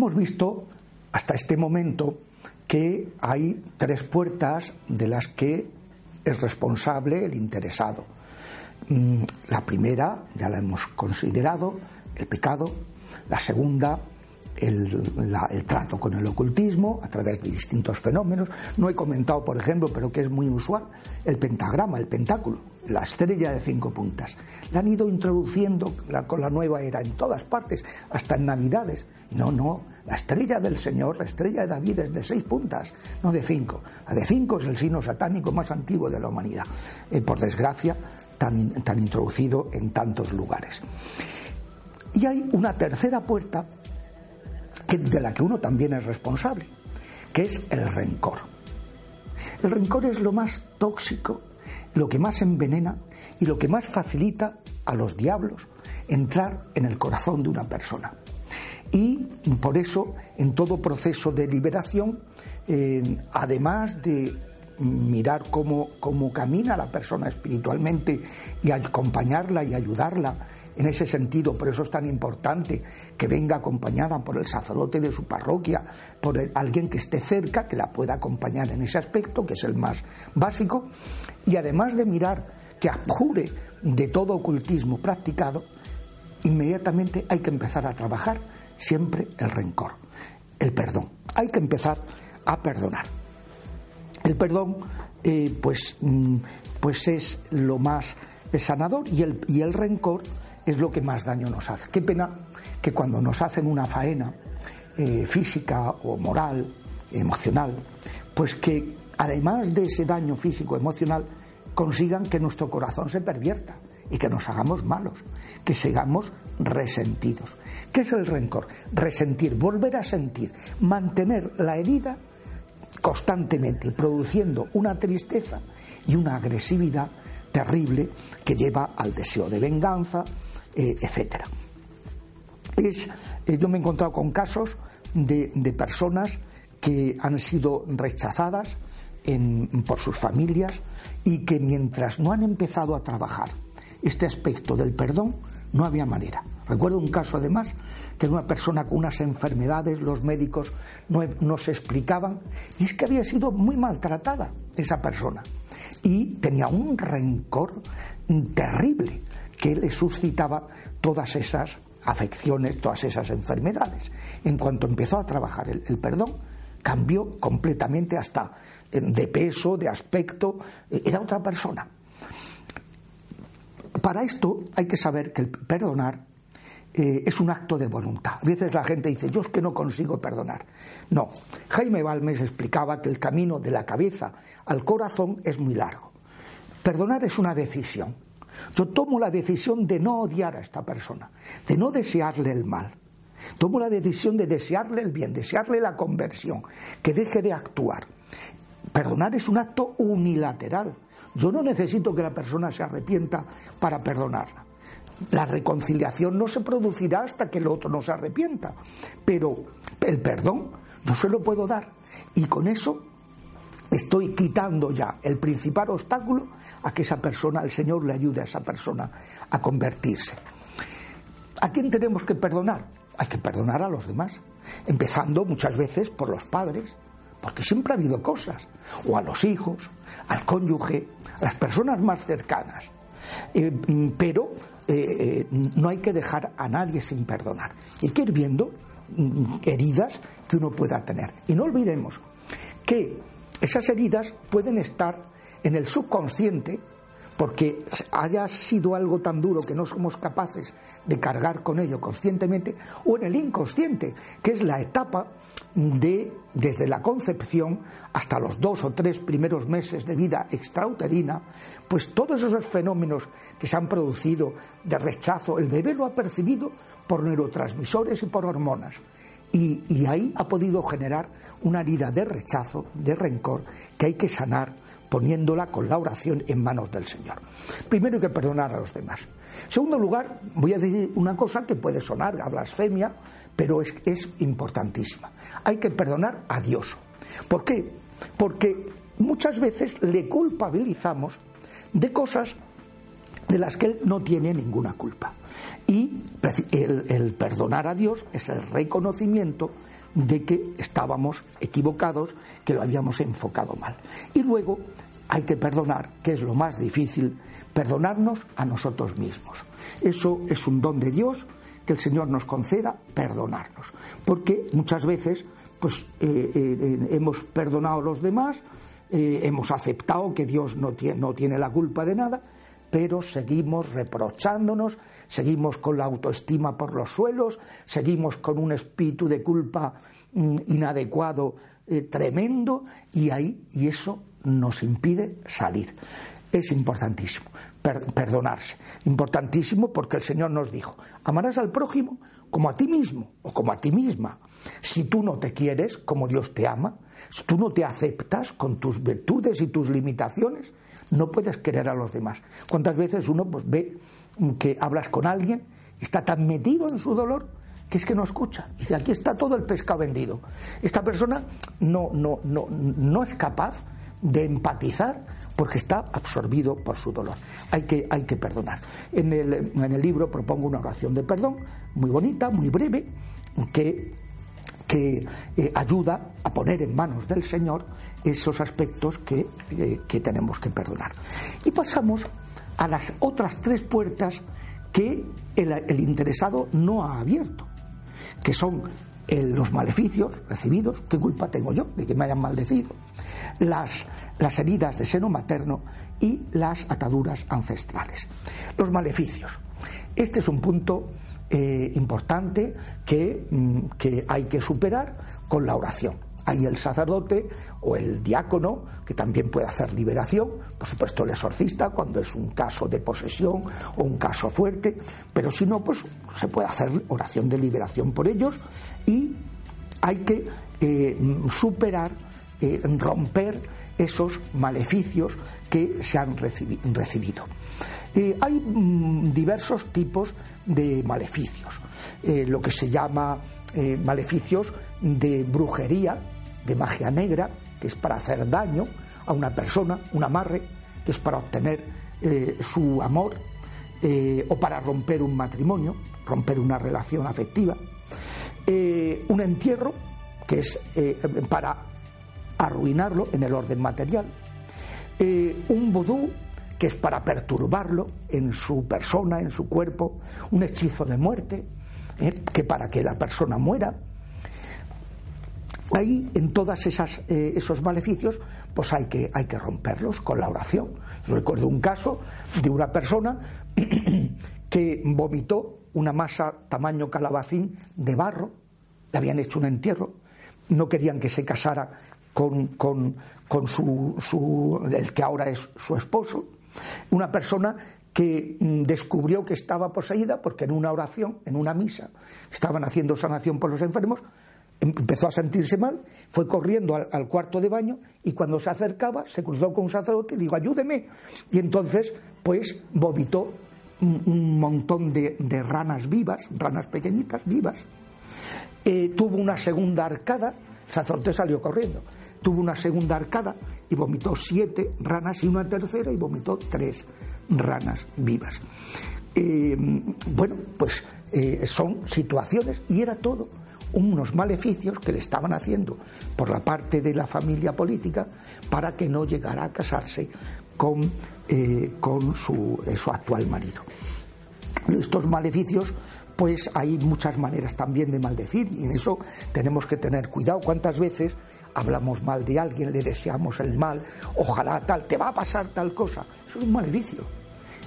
Hemos visto hasta este momento que hay tres puertas de las que es responsable el interesado. Mm, la primera, ya la hemos considerado, el pecado. La segunda, el, trato con el ocultismo a través de distintos fenómenos. No he comentado, por ejemplo, pero que es muy usual, el pentagrama, el pentáculo, la estrella de cinco puntas. La han ido introduciendo con la nueva era en todas partes, hasta en Navidades. No, no, la estrella del Señor, la estrella de David es de seis puntas, no de cinco. La de cinco es el signo satánico más antiguo de la humanidad, eh, por desgracia, tan, tan introducido en tantos lugares. Y hay una tercera puerta de la que uno también es responsable, que es el rencor. El rencor es lo más tóxico, lo que más envenena y lo que más facilita a los diablos entrar en el corazón de una persona. Y por eso, en todo proceso de liberación, eh, además de mirar cómo, cómo camina la persona espiritualmente y acompañarla y ayudarla en ese sentido, por eso es tan importante que venga acompañada por el sacerdote de su parroquia, por alguien que esté cerca, que la pueda acompañar en ese aspecto, que es el más básico, y además de mirar que apure de todo ocultismo practicado, inmediatamente hay que empezar a trabajar siempre el rencor, el perdón. Hay que empezar a perdonar. El perdón, eh, pues, mm, pues es lo más sanador y el, y el rencor es lo que más daño nos hace. Qué pena que cuando nos hacen una faena eh, física o moral, emocional, pues que además de ese daño físico, emocional, consigan que nuestro corazón se pervierta y que nos hagamos malos, que sigamos resentidos. ¿Qué es el rencor? Resentir, volver a sentir, mantener la herida constantemente, produciendo una tristeza y una agresividad terrible que lleva al deseo de venganza, eh, etcétera. Eh, yo me he encontrado con casos de, personas que han sido rechazadas por sus familias y que mientras no han empezado a trabajar este aspecto del perdón, no había manera. Recuerdo un caso además que era una persona con unas enfermedades, los médicos no, no, se explicaban, y es que había sido muy maltratada esa persona y tenía un rencor terrible que le suscitaba todas esas afecciones, todas esas enfermedades. En cuanto empezó a trabajar el, perdón, cambió completamente hasta de peso, de aspecto, e, era otra persona. Para esto hay que saber que el perdonar eh, es un acto de voluntad. A veces la gente dice, yo es que no consigo perdonar. No, Jaime Balmes explicaba que el camino de la cabeza al corazón es muy largo. Perdonar es una decisión. Yo tomo la decisión de no odiar a esta persona, de no desearle el mal. Tomo la decisión de desearle el bien, desearle la conversión, que deje de actuar. Perdonar es un acto unilateral. Yo no necesito que la persona se arrepienta para perdonarla. La reconciliación no se producirá hasta que el otro no se arrepienta, pero el perdón yo se lo puedo dar y con eso estoy quitando ya el principal obstáculo a que esa persona, el Señor le ayude a esa persona a convertirse. ¿A quién tenemos que perdonar? Hay que perdonar a los demás, empezando muchas veces por los padres, porque siempre ha habido cosas, o a los hijos, al cónyuge, a las personas más cercanas. Eh, pero eh, eh, no hay que dejar a nadie sin perdonar. Hay que ir viendo mm, heridas que uno pueda tener. Y no olvidemos que esas heridas pueden estar en el subconsciente porque haya sido algo tan duro que no somos capaces de cargar con ello conscientemente, o en el inconsciente, que es la etapa de desde la concepción hasta los dos o tres primeros meses de vida extrauterina, pues todos esos fenómenos que se han producido de rechazo, el bebé lo ha percibido por neurotransmisores y por hormonas. Y, ahí ha podido generar una herida de rechazo, de rencor, que hay que sanar poniéndola con la oración en manos del Señor. Primero hay que perdonar a los demás. Segundo lugar, voy a decir una cosa que puede sonar a blasfemia, pero es, es importantísima. Hay que perdonar a Dios. ¿Por qué? Porque muchas veces le culpabilizamos de cosas de las que él no tiene ninguna culpa. Y el, perdonar a Dios es el reconocimiento de que estábamos equivocados, que lo habíamos enfocado mal. Y luego hay que perdonar, que es lo más difícil, perdonarnos a nosotros mismos. Eso es un don de Dios que el Señor nos conceda perdonarnos, porque muchas veces pues eh, eh, hemos perdonado a los demás, eh, hemos aceptado que Dios no tiene, la culpa de nada, pero seguimos reprochándonos, seguimos con la autoestima por los suelos, seguimos con un espíritu de culpa mm, inadecuado tremendo y ahí y eso nos impide salir. Es importantísimo perdonarse, importantísimo porque el Señor nos dijo, amarás al prójimo como a ti mismo o como a ti misma. Si tú no te quieres como Dios te ama, si tú no te aceptas con tus virtudes y tus limitaciones, no puedes querer a los demás. ¿Cuántas veces uno pues, ve que hablas con alguien y está tan metido en su dolor que es que no escucha? Dice, aquí está todo el pescado vendido. Esta persona no, no, no, no es capaz de empatizar porque está absorbido por su dolor. Hay que, hay que perdonar. En el, en el libro propongo una oración de perdón muy bonita, muy breve, que que eh, ayuda a poner en manos del Señor esos aspectos que, eh, que, tenemos que perdonar. Y pasamos a las otras tres puertas que el, interesado no ha abierto, que son los maleficios recibidos, ¿qué culpa tengo yo de que me hayan maldecido? Las, las heridas de seno materno y las ataduras ancestrales. Los maleficios. Este es un punto eh, importante que, mm, que hay que superar con la oración. Hay el sacerdote o el diácono que también puede hacer liberación, por supuesto el exorcista cuando es un caso de posesión o un caso fuerte, pero si no, pues se puede hacer oración de liberación por ellos y hay que eh, superar, eh, romper esos maleficios que se han recibido. Eh, hay mm, diversos tipos de maleficios, lo que se llama maleficios de brujería, de magia negra, que es para hacer daño a una persona, un amarre, que es para obtener eh, su amor, eh, o para romper un matrimonio, romper una relación afectiva, eh, un entierro, que es para arruinarlo en el orden material, un vudú, que es para perturbarlo en su persona, en su cuerpo, un hechizo de muerte, que para que la persona muera, Ahí, en todos eh, esos maleficios, pues hay que, hay que romperlos con la oración. Yo recuerdo un caso de una persona que vomitó una masa tamaño calabacín de barro, le habían hecho un entierro, no querían que se casara con, con, su, su, el que ahora es su esposo, una persona que mm, descubrió que estaba poseída porque en una oración, en una misa, estaban haciendo sanación por los enfermos, empezó a sentirse mal, fue corriendo al, cuarto de baño y cuando se acercaba se cruzó con un sacerdote y dijo, ayúdeme. Y entonces, pues, vomitó un, montón de, ranas vivas, ranas pequeñitas, vivas. Eh, tuvo una segunda arcada, el sacerdote salió corriendo, tuvo una segunda arcada y vomitó siete ranas y una tercera y vomitó tres ranas vivas. Eh, bueno, pues eh, son situaciones y era todo unos maleficios que le estaban haciendo por la parte de la familia política para que no llegara a casarse con, eh, con su, su actual marido. Estos maleficios pues hay muchas maneras también de maldecir y en eso tenemos que tener cuidado. ¿Cuántas veces hablamos mal de alguien, le deseamos el mal, ojalá tal, te va a pasar tal cosa? Eso es un maleficio.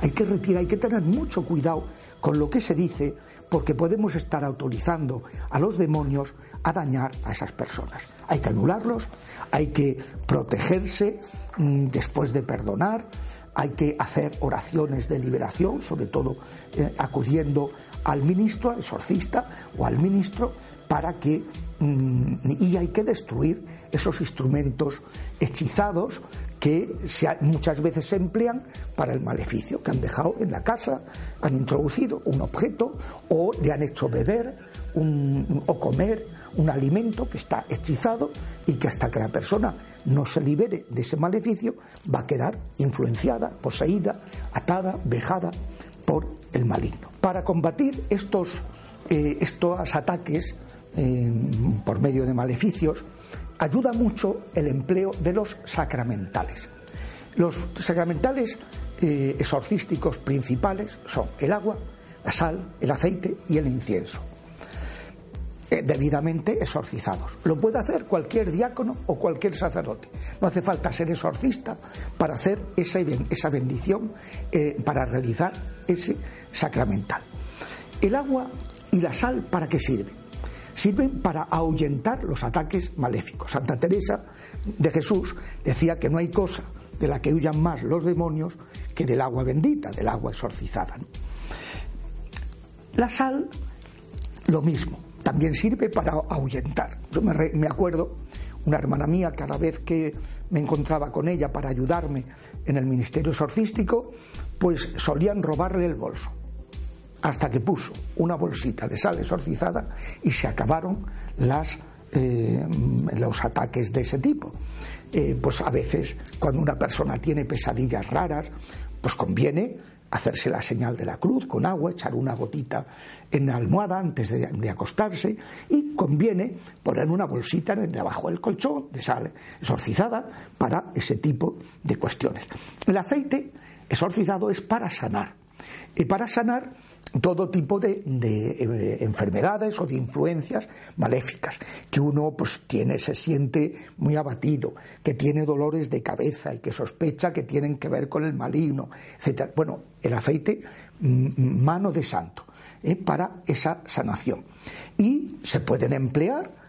Hay que retirar, hay que tener mucho cuidado con lo que se dice porque podemos estar autorizando a los demonios a dañar a esas personas. Hay que anularlos, hay que protegerse mm, después de perdonar, hay que hacer oraciones de liberación, sobre todo eh, acudiendo al ministro, al exorcista o al ministro, para que mm, y hay que destruir esos instrumentos hechizados que muchas veces se emplean para el maleficio, que han dejado en la casa, han introducido un objeto o le han hecho beber o comer un alimento que está hechizado y que hasta que la persona no se libere de ese maleficio va a quedar influenciada, poseída, atada, vejada por el maligno. Para combatir estos, eh, estos ataques eh, por medio de maleficios, ayuda mucho el empleo de los sacramentales. Los sacramentales eh, exorcísticos principales son el agua, la sal, el aceite y el incienso, debidamente exorcizados. Lo puede hacer cualquier diácono o cualquier sacerdote. No hace falta ser exorcista para hacer esa, esa bendición, para realizar ese sacramental. El agua y la sal, ¿para qué sirven? Sirven para ahuyentar los ataques maléficos. Santa Teresa de Jesús decía que no hay cosa de la que huyan más los demonios que del agua bendita, del agua exorcizada. La sal, lo mismo, también sirve para ahuyentar. Yo me, acuerdo, una hermana mía, cada vez que me encontraba con ella para ayudarme en el ministerio exorcístico, pues solían robarle el bolso hasta que puso una bolsita de sal exorcizada y se acabaron eh, los ataques de ese tipo. Eh, pues a veces cuando una persona tiene pesadillas raras, pues conviene hacerse la señal de la cruz con agua, echar una gotita en la almohada antes de, acostarse y conviene poner una bolsita debajo del colchón de sal exorcizada para ese tipo de cuestiones. El aceite exorcizado es para sanar y para sanar todo tipo de, eh, enfermedades o de influencias maléficas, que uno pues tiene, se siente muy abatido, que tiene dolores de cabeza y que sospecha que tienen que ver con el maligno, etc. Bueno, el aceite, mm, mano de santo, ¿eh? para esa sanación. Y se pueden emplear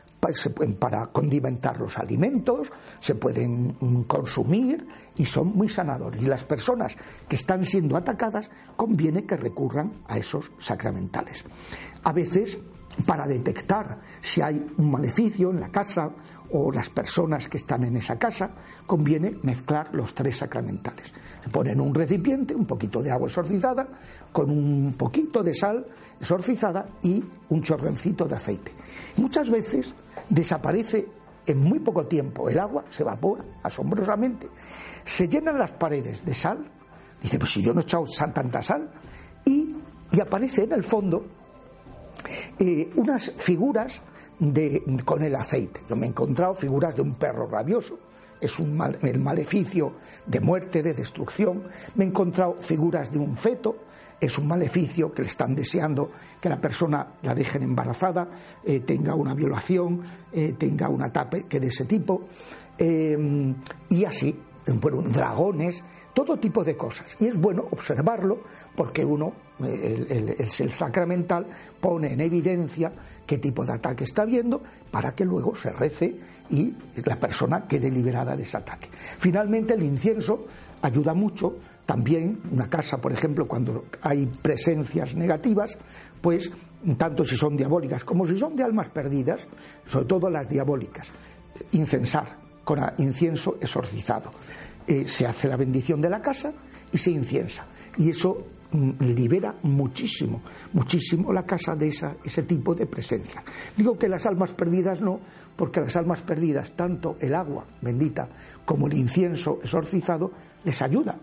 para condimentar los alimentos, se pueden mm, consumir y son muy sanadores. Y las personas que están siendo atacadas conviene que recurran a esos sacramentales. A veces, para detectar si hay un maleficio en la casa o las personas que están en esa casa, conviene mezclar los tres sacramentales. Se pone en un recipiente un poquito de agua exorcizada con un poquito de sal exorcizada y un chorrencito de aceite. Muchas veces desaparece en muy poco tiempo, el agua se evapora asombrosamente, se llenan las paredes de sal, dice, pues si yo no he echado tanta sal, y, aparece en el fondo eh, unas figuras de, con el aceite. Yo me he encontrado figuras de un perro rabioso, es un el maleficio de muerte, de destrucción. Me he encontrado figuras de un feto, es un maleficio que le están deseando que la persona la dejen embarazada, eh, tenga una violación, eh, tenga un ataque de ese tipo, eh, y así, bueno, dragones, todo tipo de cosas. Y es bueno observarlo porque uno, el, el, sacramental, pone en evidencia qué tipo de ataque está viendo para que luego se rece y la persona quede liberada de ese ataque. Finalmente, el incienso ayuda mucho también una casa, por ejemplo, cuando hay presencias negativas, pues tanto si son diabólicas como si son de almas perdidas, sobre todo las diabólicas, incensar con incienso exorcizado. Eh, se hace la bendición de la casa y se inciensa. Y eso mm, libera muchísimo, muchísimo la casa de esa, ese tipo de presencia. Digo que las almas perdidas no, porque las almas perdidas, tanto el agua bendita como el incienso exorcizado, les ayuda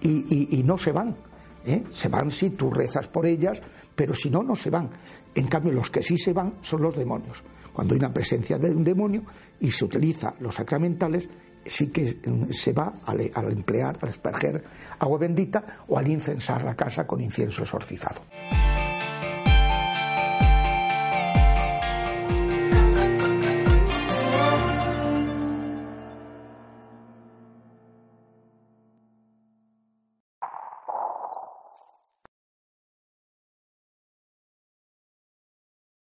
y, no se van. ¿eh? Se van si tú rezas por ellas, pero si no, no se van. En cambio, los que sí se van son los demonios. Cuando hay una presencia de un demonio y se utiliza los sacramentales, sí que mm, se va al, al emplear, al asperger agua bendita o al incensar la casa con incienso exorcizado.